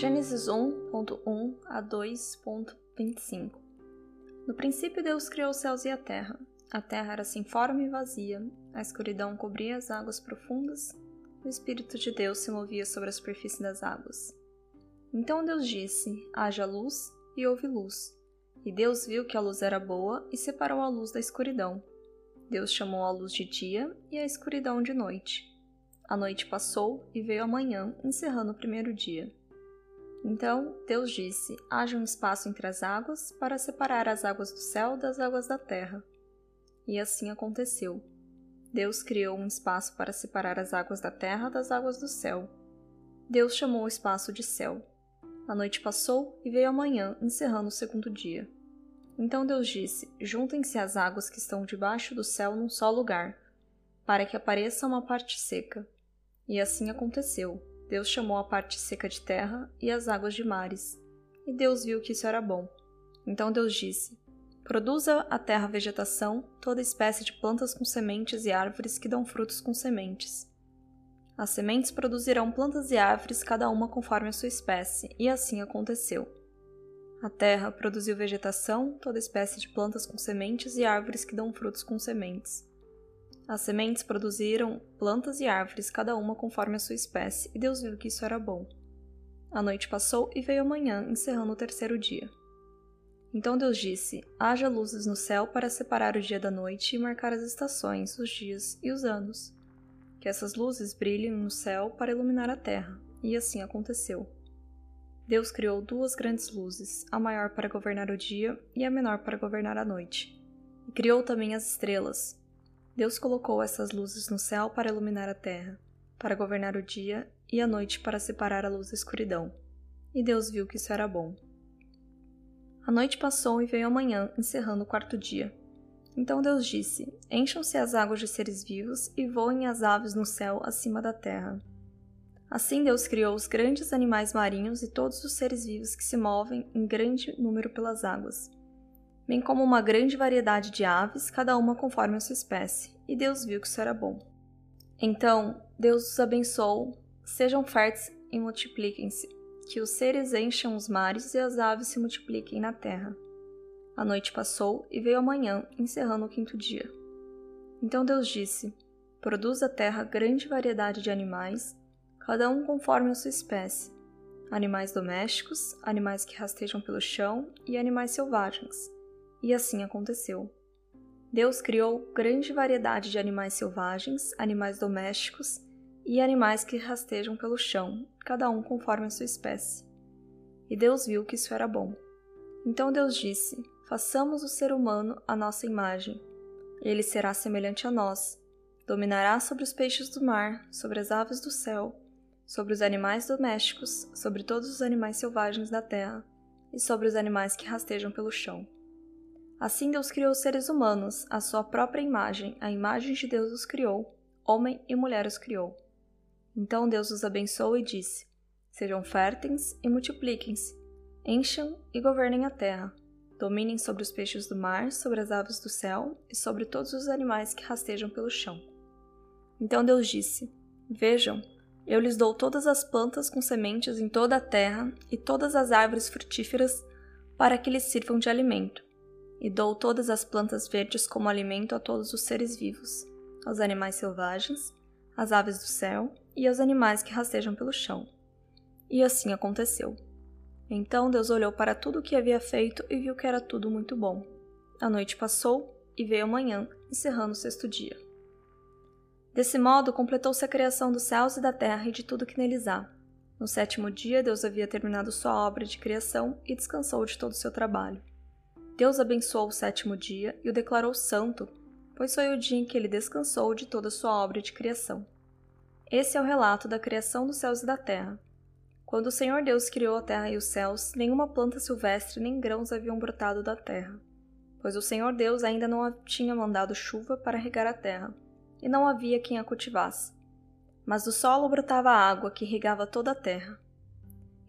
Gênesis 1.1 a 2.25 No princípio Deus criou os céus e a terra. A terra era sem forma e vazia, a escuridão cobria as águas profundas, o Espírito de Deus se movia sobre a superfície das águas. Então Deus disse: Haja luz, e houve luz. E Deus viu que a luz era boa e separou a luz da escuridão. Deus chamou a luz de dia e a escuridão de noite. A noite passou e veio a manhã, encerrando o primeiro dia. Então Deus disse: Haja um espaço entre as águas para separar as águas do céu das águas da terra. E assim aconteceu. Deus criou um espaço para separar as águas da terra das águas do céu. Deus chamou o espaço de céu. A noite passou e veio a manhã, encerrando o segundo dia. Então Deus disse: Juntem-se as águas que estão debaixo do céu num só lugar, para que apareça uma parte seca. E assim aconteceu. Deus chamou a parte seca de terra e as águas de mares. E Deus viu que isso era bom. Então Deus disse: Produza a terra vegetação, toda espécie de plantas com sementes e árvores que dão frutos com sementes. As sementes produzirão plantas e árvores, cada uma conforme a sua espécie, e assim aconteceu. A terra produziu vegetação, toda espécie de plantas com sementes e árvores que dão frutos com sementes. As sementes produziram plantas e árvores, cada uma conforme a sua espécie, e Deus viu que isso era bom. A noite passou e veio a manhã, encerrando o terceiro dia. Então Deus disse: Haja luzes no céu para separar o dia da noite e marcar as estações, os dias e os anos. Que essas luzes brilhem no céu para iluminar a terra. E assim aconteceu. Deus criou duas grandes luzes, a maior para governar o dia e a menor para governar a noite. E criou também as estrelas, Deus colocou essas luzes no céu para iluminar a terra, para governar o dia e a noite para separar a luz da escuridão. E Deus viu que isso era bom. A noite passou e veio a manhã, encerrando o quarto dia. Então Deus disse: Encham-se as águas de seres vivos e voem as aves no céu acima da terra. Assim Deus criou os grandes animais marinhos e todos os seres vivos que se movem em grande número pelas águas bem como uma grande variedade de aves, cada uma conforme a sua espécie, e Deus viu que isso era bom. Então Deus os abençoou, sejam férteis e multipliquem-se, que os seres encham os mares e as aves se multipliquem na terra. A noite passou e veio a manhã, encerrando o quinto dia. Então Deus disse: Produz a terra grande variedade de animais, cada um conforme a sua espécie, animais domésticos, animais que rastejam pelo chão e animais selvagens e assim aconteceu. Deus criou grande variedade de animais selvagens, animais domésticos e animais que rastejam pelo chão, cada um conforme a sua espécie. E Deus viu que isso era bom. Então Deus disse: Façamos o ser humano à nossa imagem. Ele será semelhante a nós. Dominará sobre os peixes do mar, sobre as aves do céu, sobre os animais domésticos, sobre todos os animais selvagens da terra e sobre os animais que rastejam pelo chão. Assim Deus criou os seres humanos, a sua própria imagem, a imagem de Deus os criou, homem e mulher os criou. Então Deus os abençoou e disse: Sejam férteis e multipliquem-se, encham e governem a terra, dominem sobre os peixes do mar, sobre as aves do céu e sobre todos os animais que rastejam pelo chão. Então Deus disse: Vejam, eu lhes dou todas as plantas com sementes em toda a terra e todas as árvores frutíferas para que lhes sirvam de alimento e dou todas as plantas verdes como alimento a todos os seres vivos, aos animais selvagens, às aves do céu e aos animais que rastejam pelo chão. E assim aconteceu. Então Deus olhou para tudo o que havia feito e viu que era tudo muito bom. A noite passou e veio a manhã, encerrando o sexto dia. Desse modo, completou-se a criação dos céus e da terra e de tudo que neles há. No sétimo dia, Deus havia terminado sua obra de criação e descansou de todo o seu trabalho. Deus abençoou o sétimo dia e o declarou santo, pois foi o dia em que ele descansou de toda a sua obra de criação. Esse é o relato da criação dos céus e da terra. Quando o Senhor Deus criou a terra e os céus, nenhuma planta silvestre nem grãos haviam brotado da terra, pois o Senhor Deus ainda não tinha mandado chuva para regar a terra, e não havia quem a cultivasse. Mas do solo brotava água que regava toda a terra.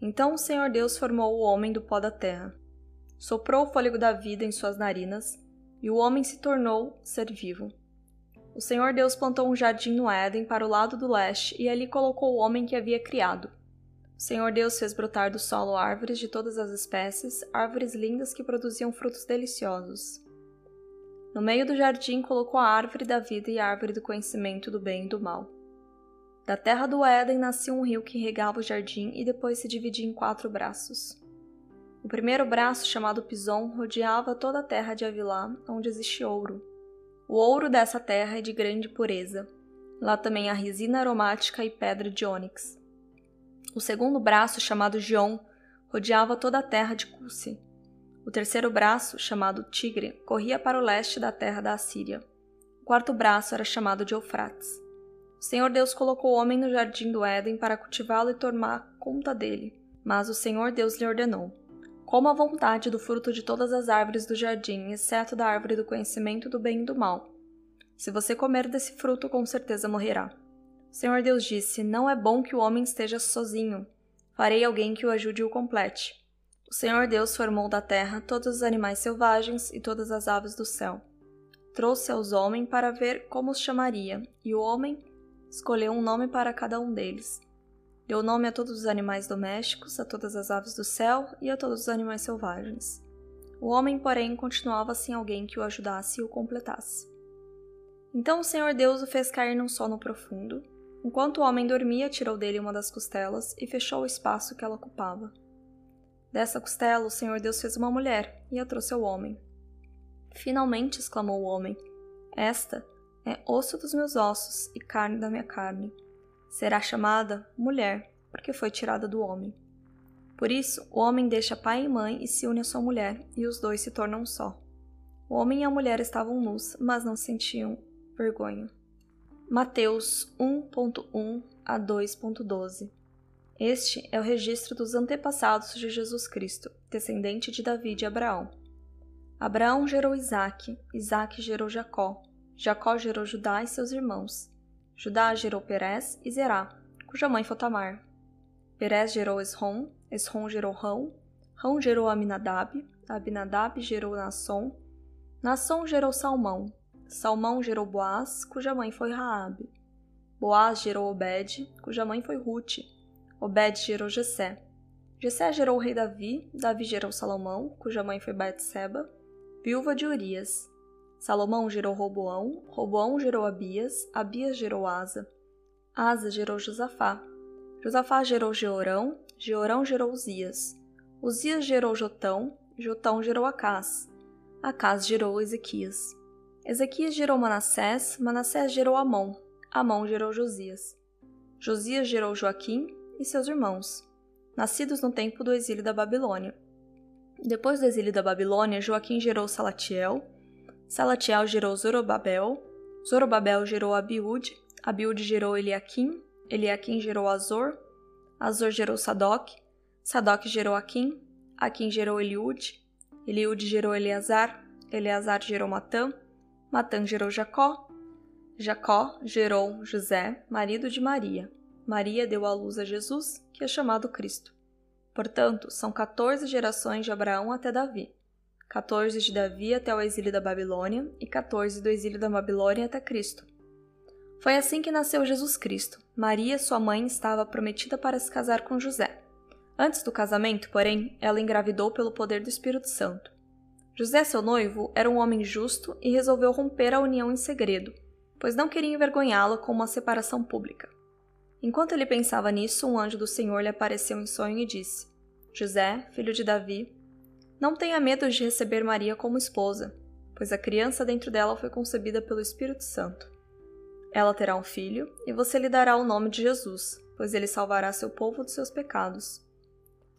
Então o Senhor Deus formou o homem do pó da terra soprou o fôlego da vida em suas narinas, e o homem se tornou ser vivo. O Senhor Deus plantou um jardim no Éden para o lado do leste e ali colocou o homem que havia criado. O Senhor Deus fez brotar do solo árvores de todas as espécies, árvores lindas que produziam frutos deliciosos. No meio do jardim colocou a árvore da vida e a árvore do conhecimento do bem e do mal. Da terra do Éden nascia um rio que regava o jardim e depois se dividia em quatro braços. O primeiro braço, chamado Pison, rodeava toda a terra de Avilá, onde existe ouro. O ouro dessa terra é de grande pureza. Lá também há resina aromática e pedra de ônix. O segundo braço, chamado Gion, rodeava toda a terra de Cussi. O terceiro braço, chamado Tigre, corria para o leste da terra da Assíria. O quarto braço era chamado de Eufrates. O Senhor Deus colocou o homem no jardim do Éden para cultivá-lo e tomar conta dele. Mas o Senhor Deus lhe ordenou: Coma à vontade do fruto de todas as árvores do jardim, exceto da árvore do conhecimento do bem e do mal. Se você comer desse fruto, com certeza morrerá. O Senhor Deus disse: Não é bom que o homem esteja sozinho. Farei alguém que o ajude e o complete. O Senhor Deus formou da terra todos os animais selvagens e todas as aves do céu. Trouxe aos homens para ver como os chamaria, e o homem escolheu um nome para cada um deles. Deu nome a todos os animais domésticos, a todas as aves do céu e a todos os animais selvagens. O homem, porém, continuava sem alguém que o ajudasse e o completasse. Então o Senhor Deus o fez cair num sono profundo. Enquanto o homem dormia, tirou dele uma das costelas e fechou o espaço que ela ocupava. Dessa costela, o Senhor Deus fez uma mulher e a trouxe ao homem. Finalmente, exclamou o homem, esta é osso dos meus ossos e carne da minha carne. Será chamada mulher, porque foi tirada do homem. Por isso, o homem deixa pai e mãe e se une à sua mulher, e os dois se tornam só. O homem e a mulher estavam nus, mas não sentiam vergonha. Mateus 1.1 a 2.12 Este é o registro dos antepassados de Jesus Cristo, descendente de Davi e Abraão. Abraão gerou Isaque, Isaque gerou Jacó, Jacó gerou Judá e seus irmãos. Judá gerou Perez e Zerá, cuja mãe foi Tamar. Perez gerou Esrom, Esrom gerou Rão, Rão gerou Aminadab, Abinadab gerou Nasson, Nasson gerou Salmão, Salmão gerou Boaz, cuja mãe foi Raabe. Boaz gerou Obed, cuja mãe foi Ruth. Obed gerou Jessé. Jessé gerou o rei Davi, Davi gerou Salomão, cuja mãe foi Betseba, viúva de Urias. Salomão gerou Roboão, Roboão gerou Abias, Abias gerou Asa, Asa gerou Josafá, Josafá gerou Georão, Georão gerou Uzias, Uzias gerou Jotão, Jotão gerou Acás, Acás gerou Ezequias. Ezequias gerou Manassés, Manassés gerou Amon, Amon gerou Josias. Josias gerou Joaquim e seus irmãos, nascidos no tempo do exílio da Babilônia. Depois do exílio da Babilônia, Joaquim gerou Salatiel, Salatiel gerou Zorobabel, Zorobabel gerou Abiúde, Abiúde gerou Eliakim, Eliakim gerou Azor, Azor gerou Sadoc, Sadoc gerou Aquim, Aquim gerou Eliúde, Eliúde gerou Eleazar, Eleazar gerou Matã, Matã gerou Jacó, Jacó gerou José, marido de Maria. Maria deu à luz a Jesus, que é chamado Cristo. Portanto, são 14 gerações de Abraão até Davi. 14 de Davi até o exílio da Babilônia e 14 do exílio da Babilônia até Cristo. Foi assim que nasceu Jesus Cristo. Maria, sua mãe, estava prometida para se casar com José. Antes do casamento, porém, ela engravidou pelo poder do Espírito Santo. José, seu noivo, era um homem justo e resolveu romper a união em segredo, pois não queria envergonhá-la com uma separação pública. Enquanto ele pensava nisso, um anjo do Senhor lhe apareceu em sonho e disse: José, filho de Davi, não tenha medo de receber Maria como esposa, pois a criança dentro dela foi concebida pelo Espírito Santo. Ela terá um filho, e você lhe dará o nome de Jesus, pois ele salvará seu povo dos seus pecados.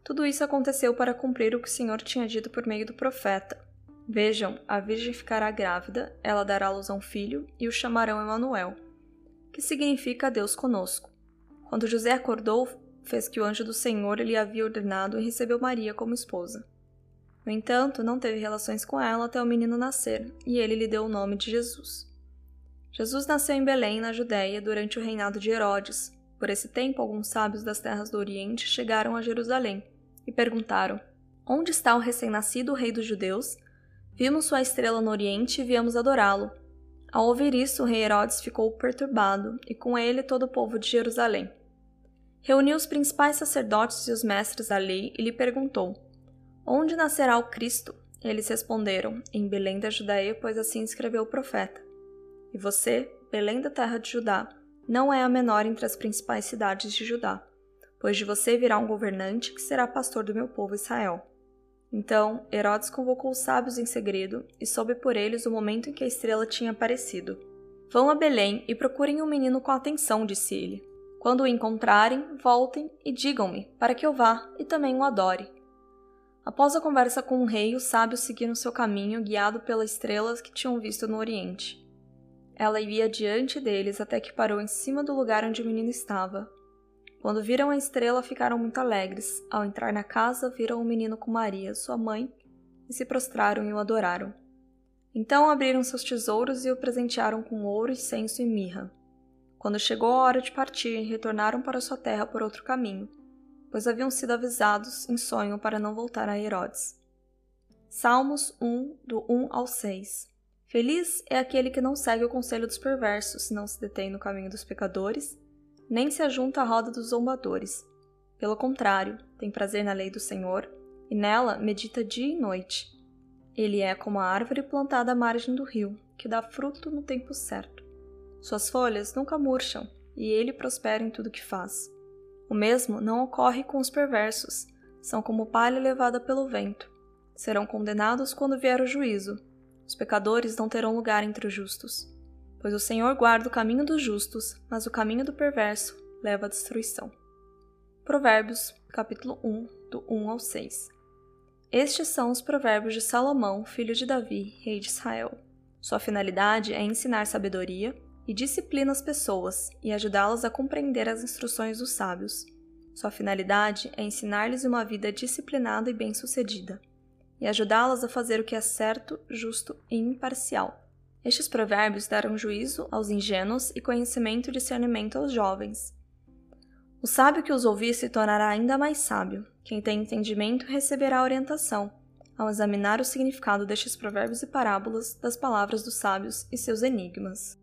Tudo isso aconteceu para cumprir o que o Senhor tinha dito por meio do profeta. Vejam, a virgem ficará grávida, ela dará luz a um filho, e o chamarão Emanuel, que significa Deus conosco. Quando José acordou, fez que o anjo do Senhor lhe havia ordenado e recebeu Maria como esposa. No entanto, não teve relações com ela até o menino nascer, e ele lhe deu o nome de Jesus. Jesus nasceu em Belém, na Judéia, durante o reinado de Herodes. Por esse tempo, alguns sábios das terras do Oriente chegaram a Jerusalém e perguntaram: Onde está o recém-nascido rei dos judeus? Vimos sua estrela no Oriente e viemos adorá-lo. Ao ouvir isso, o rei Herodes ficou perturbado, e com ele todo o povo de Jerusalém. reuniu os principais sacerdotes e os mestres da lei e lhe perguntou: Onde nascerá o Cristo? Eles responderam: Em Belém da Judaia, pois assim escreveu o profeta. E você, Belém da terra de Judá, não é a menor entre as principais cidades de Judá, pois de você virá um governante que será pastor do meu povo Israel. Então Herodes convocou os sábios em segredo e soube por eles o momento em que a estrela tinha aparecido. Vão a Belém e procurem o um menino com atenção, disse ele. Quando o encontrarem, voltem e digam-me, para que eu vá e também o adore. Após a conversa com o rei, os sábios seguiram seu caminho, guiado pelas estrelas que tinham visto no Oriente. Ela ia diante deles até que parou em cima do lugar onde o menino estava. Quando viram a estrela, ficaram muito alegres. Ao entrar na casa, viram o menino com Maria, sua mãe, e se prostraram e o adoraram. Então abriram seus tesouros e o presentearam com ouro, incenso e mirra. Quando chegou a hora de partir, retornaram para sua terra por outro caminho, pois haviam sido avisados em sonho para não voltar a Herodes. Salmos 1, do 1 ao 6 Feliz é aquele que não segue o conselho dos perversos, não se detém no caminho dos pecadores, nem se ajunta à roda dos zombadores. Pelo contrário, tem prazer na lei do Senhor, e nela medita dia e noite. Ele é como a árvore plantada à margem do rio, que dá fruto no tempo certo. Suas folhas nunca murcham, e ele prospera em tudo que faz. O mesmo não ocorre com os perversos, são como palha levada pelo vento. Serão condenados quando vier o juízo, os pecadores não terão lugar entre os justos, pois o Senhor guarda o caminho dos justos, mas o caminho do perverso leva à destruição. Provérbios, capítulo 1, do 1 ao 6. Estes são os provérbios de Salomão, filho de Davi, rei de Israel. Sua finalidade é ensinar sabedoria e disciplina as pessoas e ajudá-las a compreender as instruções dos sábios. Sua finalidade é ensinar-lhes uma vida disciplinada e bem-sucedida e ajudá-las a fazer o que é certo, justo e imparcial. Estes provérbios darão juízo aos ingênuos e conhecimento e discernimento aos jovens. O sábio que os ouvir se tornará ainda mais sábio. Quem tem entendimento receberá orientação ao examinar o significado destes provérbios e parábolas das palavras dos sábios e seus enigmas.